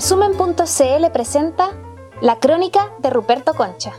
Resumen.cl presenta La Crónica de Ruperto Concha.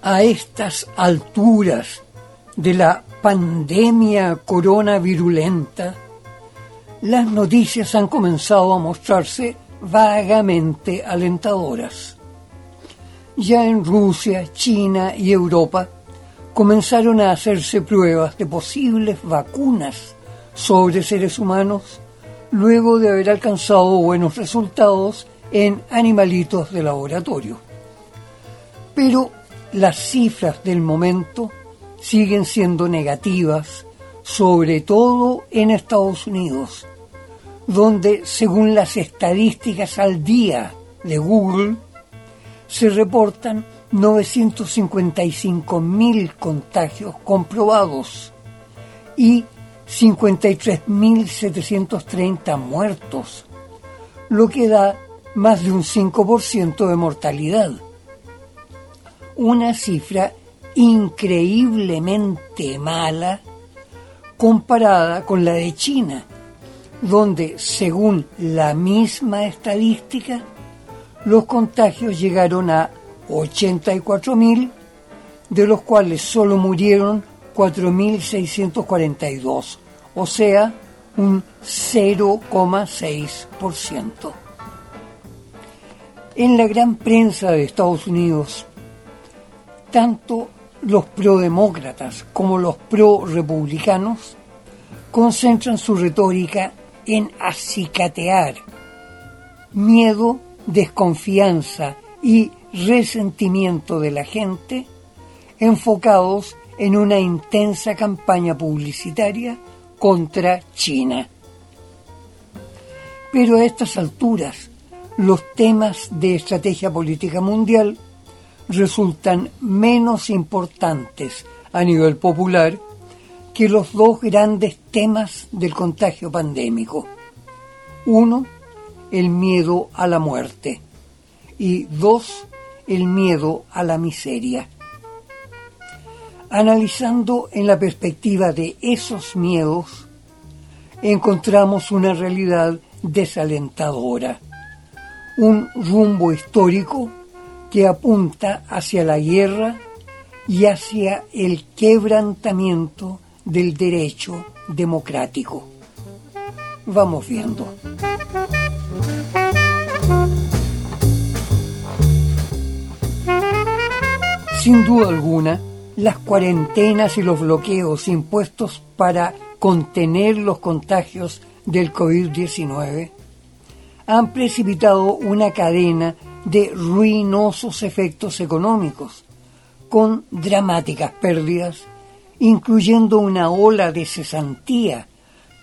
A estas alturas de la pandemia coronavirulenta, las noticias han comenzado a mostrarse vagamente alentadoras. Ya en Rusia, China y Europa comenzaron a hacerse pruebas de posibles vacunas sobre seres humanos luego de haber alcanzado buenos resultados en animalitos de laboratorio. Pero las cifras del momento siguen siendo negativas, sobre todo en Estados Unidos, donde, según las estadísticas al día de Google, se reportan 955.000 contagios comprobados y 53.730 muertos, lo que da más de un 5% de mortalidad. Una cifra increíblemente mala comparada con la de China, donde, según la misma estadística, los contagios llegaron a 84.000, de los cuales solo murieron 4.642, o sea, un 0,6%. En la gran prensa de Estados Unidos, tanto los prodemócratas como los pro-republicanos concentran su retórica en acicatear miedo, desconfianza y resentimiento de la gente enfocados en una intensa campaña publicitaria contra China. Pero a estas alturas, los temas de estrategia política mundial resultan menos importantes a nivel popular que los dos grandes temas del contagio pandémico. Uno, el miedo a la muerte y dos, el miedo a la miseria. Analizando en la perspectiva de esos miedos, encontramos una realidad desalentadora, un rumbo histórico que apunta hacia la guerra y hacia el quebrantamiento del derecho democrático. Vamos viendo. Sin duda alguna, las cuarentenas y los bloqueos impuestos para contener los contagios del COVID-19 han precipitado una cadena de ruinosos efectos económicos, con dramáticas pérdidas, incluyendo una ola de cesantía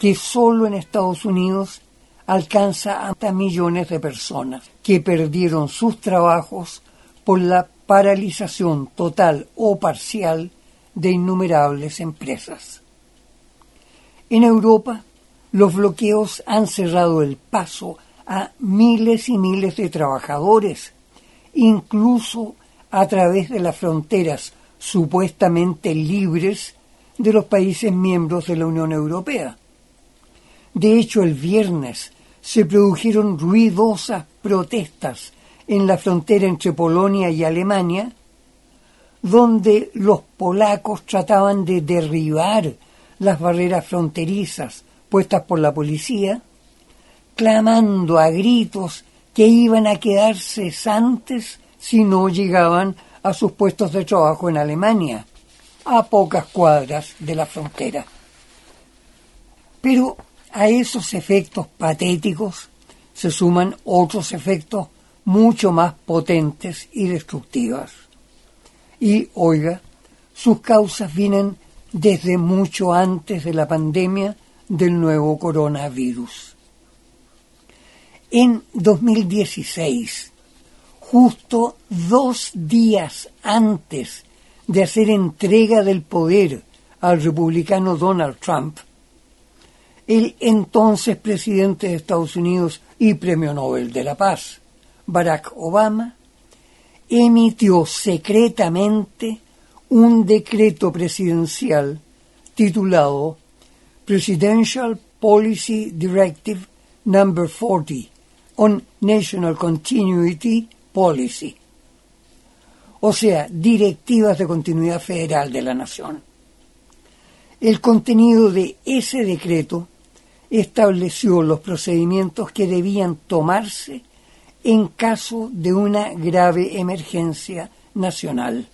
que solo en Estados Unidos alcanza hasta millones de personas que perdieron sus trabajos por la paralización total o parcial de innumerables empresas. En Europa, los bloqueos han cerrado el paso a miles y miles de trabajadores, incluso a través de las fronteras supuestamente libres de los países miembros de la Unión Europea. De hecho, el viernes se produjeron ruidosas protestas en la frontera entre Polonia y Alemania, donde los polacos trataban de derribar las barreras fronterizas puestas por la policía, clamando a gritos que iban a quedar cesantes si no llegaban a sus puestos de trabajo en Alemania, a pocas cuadras de la frontera. Pero a esos efectos patéticos se suman otros efectos mucho más potentes y destructivas. Y, oiga, sus causas vienen desde mucho antes de la pandemia del nuevo coronavirus. En 2016, justo dos días antes de hacer entrega del poder al republicano Donald Trump, el entonces presidente de Estados Unidos y Premio Nobel de la Paz, Barack Obama, emitió secretamente un decreto presidencial titulado Presidential Policy Directive Number 40, on National Continuity Policy, o sea, directivas de continuidad federal de la nación. El contenido de ese decreto estableció los procedimientos que debían tomarse en caso de una grave emergencia nacional.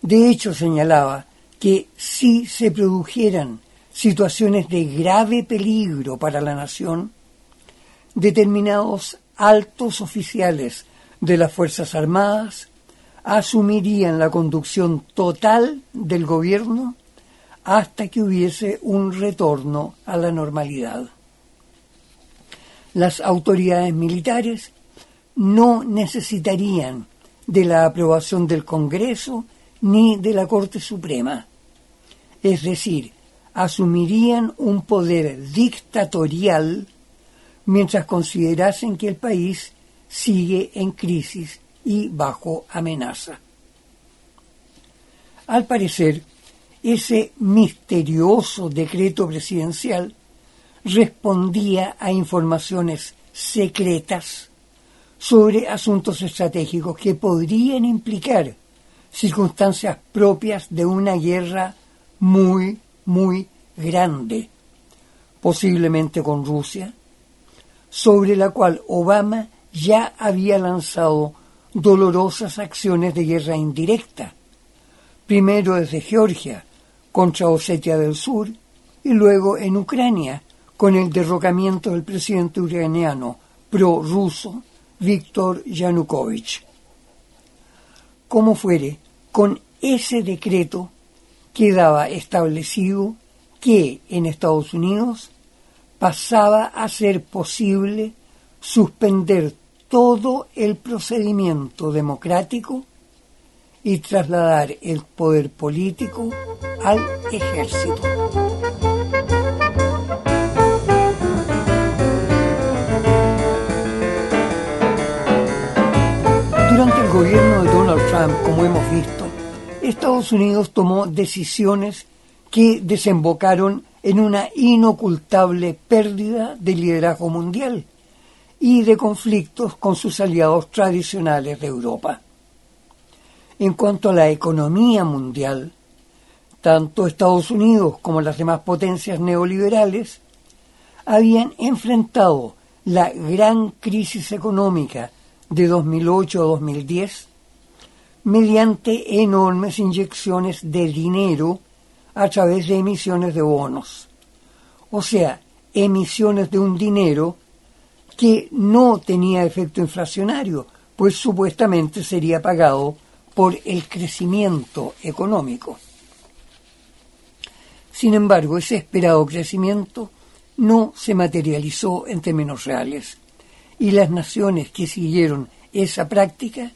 De hecho, señalaba que si se produjeran situaciones de grave peligro para la nación, determinados altos oficiales de las Fuerzas Armadas asumirían la conducción total del gobierno hasta que hubiese un retorno a la normalidad. Las autoridades militares no necesitarían de la aprobación del Congreso ni de la Corte Suprema, es decir, asumirían un poder dictatorial mientras considerasen que el país sigue en crisis y bajo amenaza. Al parecer, ese misterioso decreto presidencial respondía a informaciones secretas sobre asuntos estratégicos que podrían implicar circunstancias propias de una guerra muy, muy grande, posiblemente con Rusia, sobre la cual Obama ya había lanzado dolorosas acciones de guerra indirecta, primero desde Georgia contra Osetia del Sur y luego en Ucrania con el derrocamiento del presidente ucraniano pro-ruso Víctor Yanukovych. Como fuere, con ese decreto quedaba establecido que en Estados Unidos pasaba a ser posible suspender todo el procedimiento democrático y trasladar el poder político al ejército. Gobierno de Donald Trump, como hemos visto, Estados Unidos tomó decisiones que desembocaron en una inocultable pérdida de liderazgo mundial y de conflictos con sus aliados tradicionales de Europa. En cuanto a la economía mundial, tanto Estados Unidos como las demás potencias neoliberales habían enfrentado la gran crisis económica de 2008-2010 mediante enormes inyecciones de dinero a través de emisiones de bonos. O sea, emisiones de un dinero que no tenía efecto inflacionario, pues supuestamente sería pagado por el crecimiento económico. Sin embargo, ese esperado crecimiento no se materializó en términos reales y las naciones que siguieron esa práctica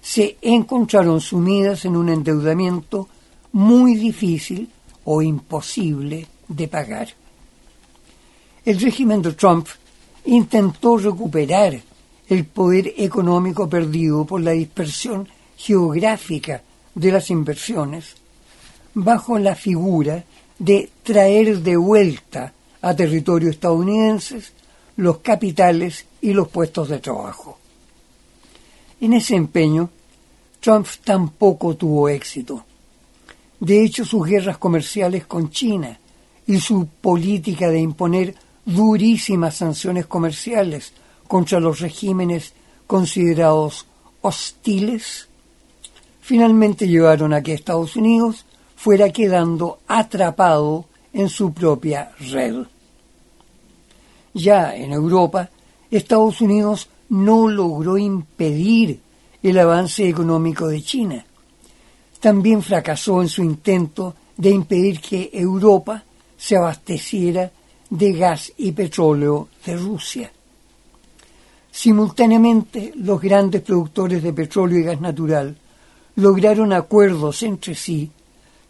se encontraron sumidas en un endeudamiento muy difícil o imposible de pagar. El régimen de Trump intentó recuperar el poder económico perdido por la dispersión geográfica de las inversiones bajo la figura de traer de vuelta a territorio estadounidenses los capitales y los puestos de trabajo. En ese empeño, Trump tampoco tuvo éxito. De hecho, sus guerras comerciales con China y su política de imponer durísimas sanciones comerciales contra los regímenes considerados hostiles, finalmente llevaron a que Estados Unidos fuera quedando atrapado en su propia red. Ya en Europa, Estados Unidos no logró impedir el avance económico de China. También fracasó en su intento de impedir que Europa se abasteciera de gas y petróleo de Rusia. Simultáneamente, los grandes productores de petróleo y gas natural lograron acuerdos entre sí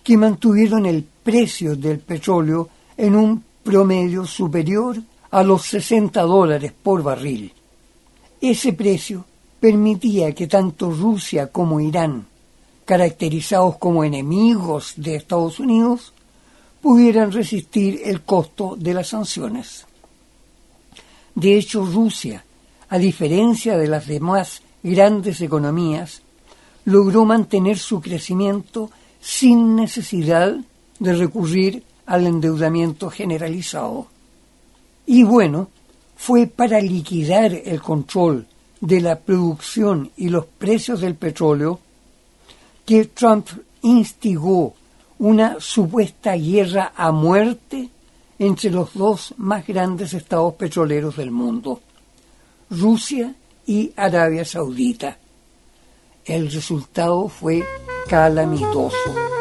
que mantuvieron el precio del petróleo en un promedio superior a los 60 dólares por barril. Ese precio permitía que tanto Rusia como Irán, caracterizados como enemigos de Estados Unidos, pudieran resistir el costo de las sanciones. De hecho, Rusia a diferencia de las demás grandes economías, logró mantener su crecimiento sin necesidad de recurrir al endeudamiento generalizado. Y bueno, fue para liquidar el control de la producción y los precios del petróleo que Trump instigó una supuesta guerra a muerte entre los dos más grandes estados petroleros del mundo, Rusia y Arabia Saudita. El resultado fue calamitoso.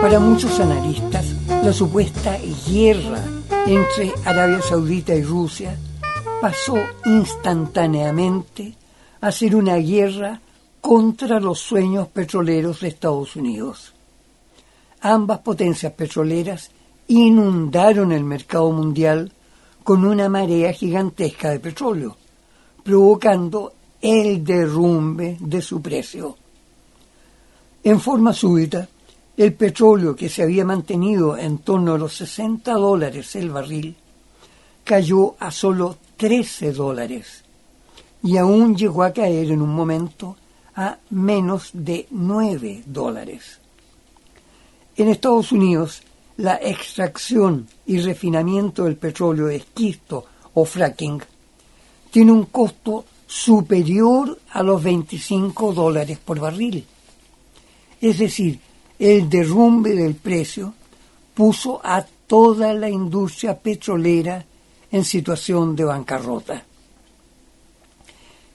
Para muchos analistas, la supuesta guerra entre Arabia Saudita y Rusia pasó instantáneamente a ser una guerra contra los sueños petroleros de Estados Unidos. Ambas potencias petroleras inundaron el mercado mundial con una marea gigantesca de petróleo, provocando el derrumbe de su precio. En forma súbita, el petróleo que se había mantenido en torno a los 60 dólares el barril cayó a solo 13 dólares y aún llegó a caer en un momento a menos de 9 dólares. En Estados Unidos, la extracción y refinamiento del petróleo esquisto o fracking tiene un costo superior a los 25 dólares por barril. Es decir, el derrumbe del precio puso a toda la industria petrolera en situación de bancarrota.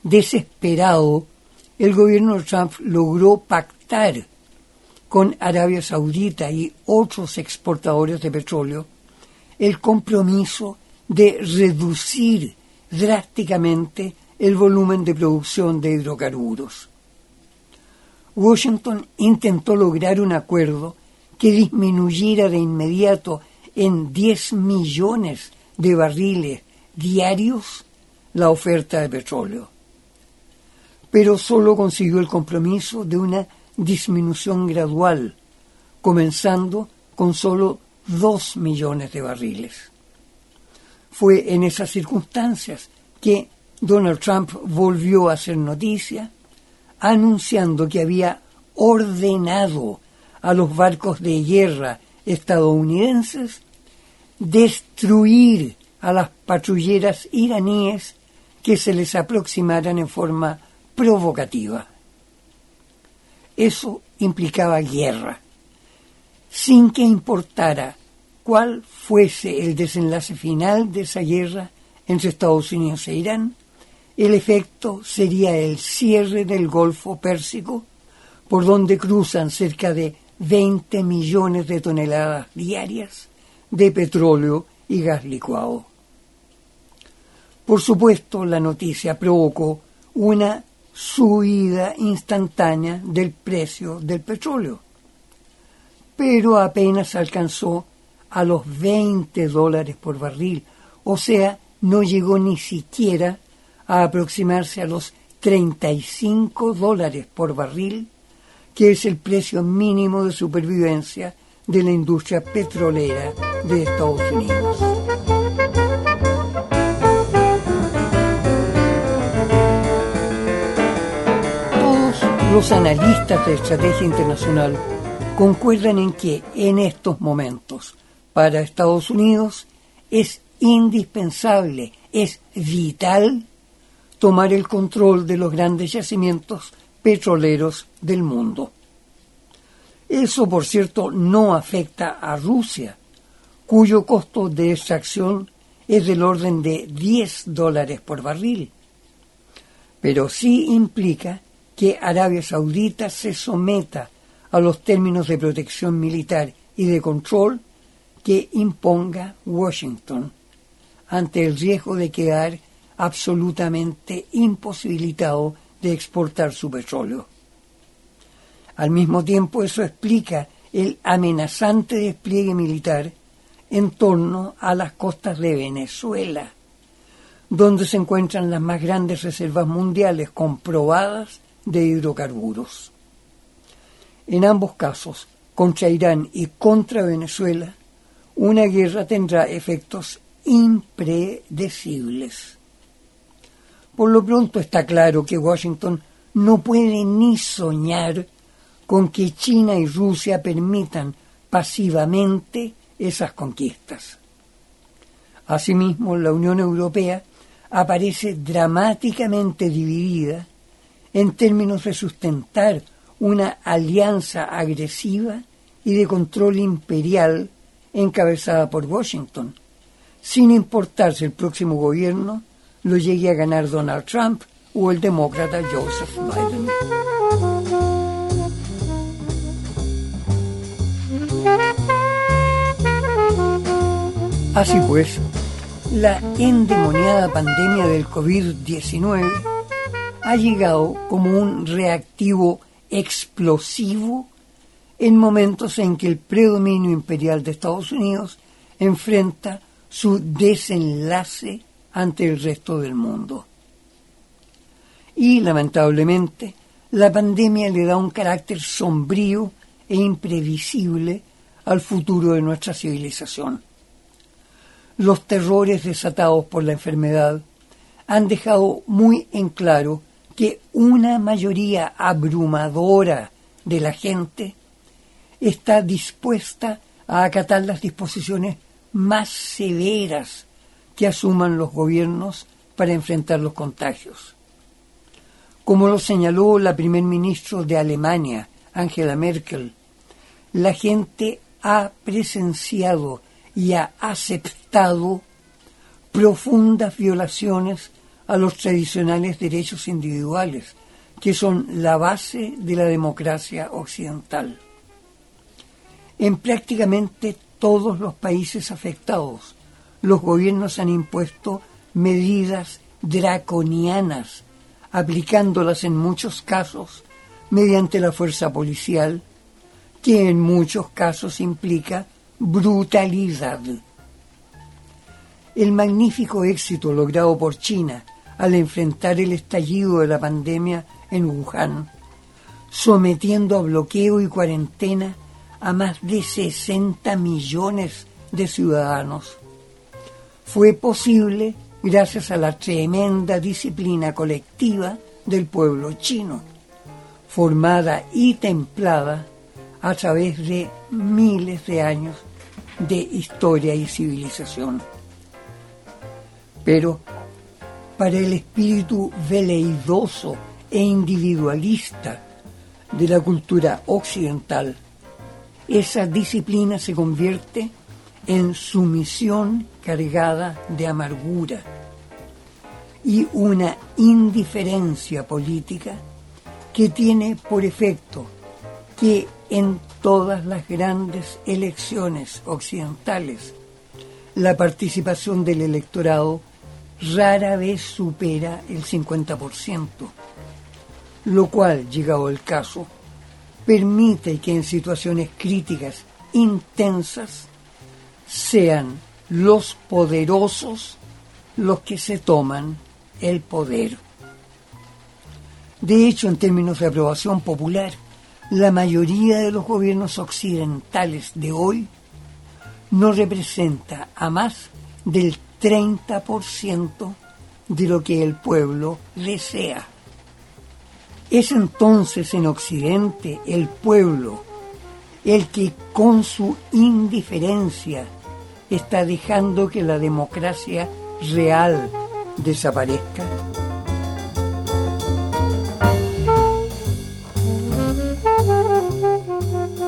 Desesperado, el gobierno de Trump logró pactar con Arabia Saudita y otros exportadores de petróleo el compromiso de reducir drásticamente el volumen de producción de hidrocarburos. Washington intentó lograr un acuerdo que disminuyera de inmediato en 10 millones de barriles diarios la oferta de petróleo, pero solo consiguió el compromiso de una disminución gradual, comenzando con solo 2 millones de barriles. Fue en esas circunstancias que Donald Trump volvió a hacer noticia anunciando que había ordenado a los barcos de guerra estadounidenses destruir a las patrulleras iraníes que se les aproximaran en forma provocativa. Eso implicaba guerra, sin que importara cuál fuese el desenlace final de esa guerra entre Estados Unidos e Irán, el efecto sería el cierre del Golfo Pérsico, por donde cruzan cerca de 20 millones de toneladas diarias de petróleo y gas licuado. Por supuesto, la noticia provocó una subida instantánea del precio del petróleo, pero apenas alcanzó a los 20 dólares por barril, o sea, no llegó ni siquiera a aproximarse a los 35 dólares por barril, que es el precio mínimo de supervivencia de la industria petrolera de Estados Unidos. Todos los analistas de estrategia internacional concuerdan en que en estos momentos para Estados Unidos es indispensable, es vital tomar el control de los grandes yacimientos petroleros del mundo. Eso, por cierto, no afecta a Rusia, cuyo costo de extracción es del orden de 10 dólares por barril. Pero sí implica que Arabia Saudita se someta a los términos de protección militar y de control que imponga Washington, ante el riesgo de quedar absolutamente imposibilitado de exportar su petróleo. Al mismo tiempo, eso explica el amenazante despliegue militar en torno a las costas de Venezuela, donde se encuentran las más grandes reservas mundiales comprobadas de hidrocarburos. En ambos casos, contra Irán y contra Venezuela, una guerra tendrá efectos impredecibles. Por lo pronto está claro que Washington no puede ni soñar con que China y Rusia permitan pasivamente esas conquistas. Asimismo, la Unión Europea aparece dramáticamente dividida en términos de sustentar una alianza agresiva y de control imperial encabezada por Washington, sin importar si el próximo gobierno lo llegue a ganar Donald Trump o el demócrata Joseph Biden. Así pues, la endemoniada pandemia del COVID-19 ha llegado como un reactivo explosivo en momentos en que el predominio imperial de Estados Unidos enfrenta su desenlace ante el resto del mundo. Y, lamentablemente, la pandemia le da un carácter sombrío e imprevisible al futuro de nuestra civilización. Los terrores desatados por la enfermedad han dejado muy en claro que una mayoría abrumadora de la gente está dispuesta a acatar las disposiciones más severas que asuman los gobiernos para enfrentar los contagios. Como lo señaló la primer ministro de Alemania, Angela Merkel, la gente ha presenciado y ha aceptado profundas violaciones a los tradicionales derechos individuales, que son la base de la democracia occidental. En prácticamente todos los países afectados, los gobiernos han impuesto medidas draconianas, aplicándolas en muchos casos mediante la fuerza policial, que en muchos casos implica brutalidad. El magnífico éxito logrado por China al enfrentar el estallido de la pandemia en Wuhan, sometiendo a bloqueo y cuarentena a más de 60 millones de ciudadanos. Fue posible gracias a la tremenda disciplina colectiva del pueblo chino, formada y templada a través de miles de años de historia y civilización. Pero para el espíritu veleidoso e individualista de la cultura occidental, esa disciplina se convierte en sumisión cargada de amargura y una indiferencia política que tiene por efecto que en todas las grandes elecciones occidentales la participación del electorado rara vez supera el 50%, lo cual, llegado el caso, permite que en situaciones críticas intensas sean los poderosos los que se toman el poder. De hecho, en términos de aprobación popular, la mayoría de los gobiernos occidentales de hoy no representa a más del 30% de lo que el pueblo desea. Es entonces en Occidente el pueblo el que con su indiferencia está dejando que la democracia real desaparezca.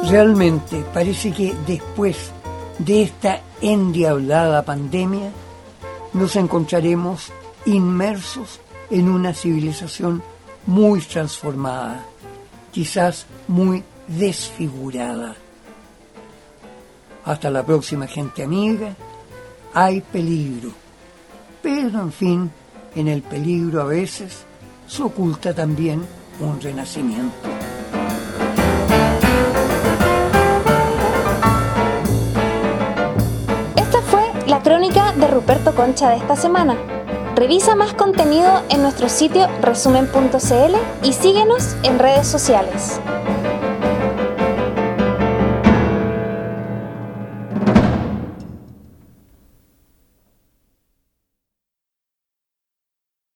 Realmente parece que después de esta endiablada pandemia, nos encontraremos inmersos en una civilización muy transformada, quizás muy desfigurada. Hasta la próxima gente amiga, hay peligro, pero en fin, en el peligro a veces se oculta también un renacimiento. crónica de Ruperto Concha de esta semana. Revisa más contenido en nuestro sitio resumen.cl y síguenos en redes sociales.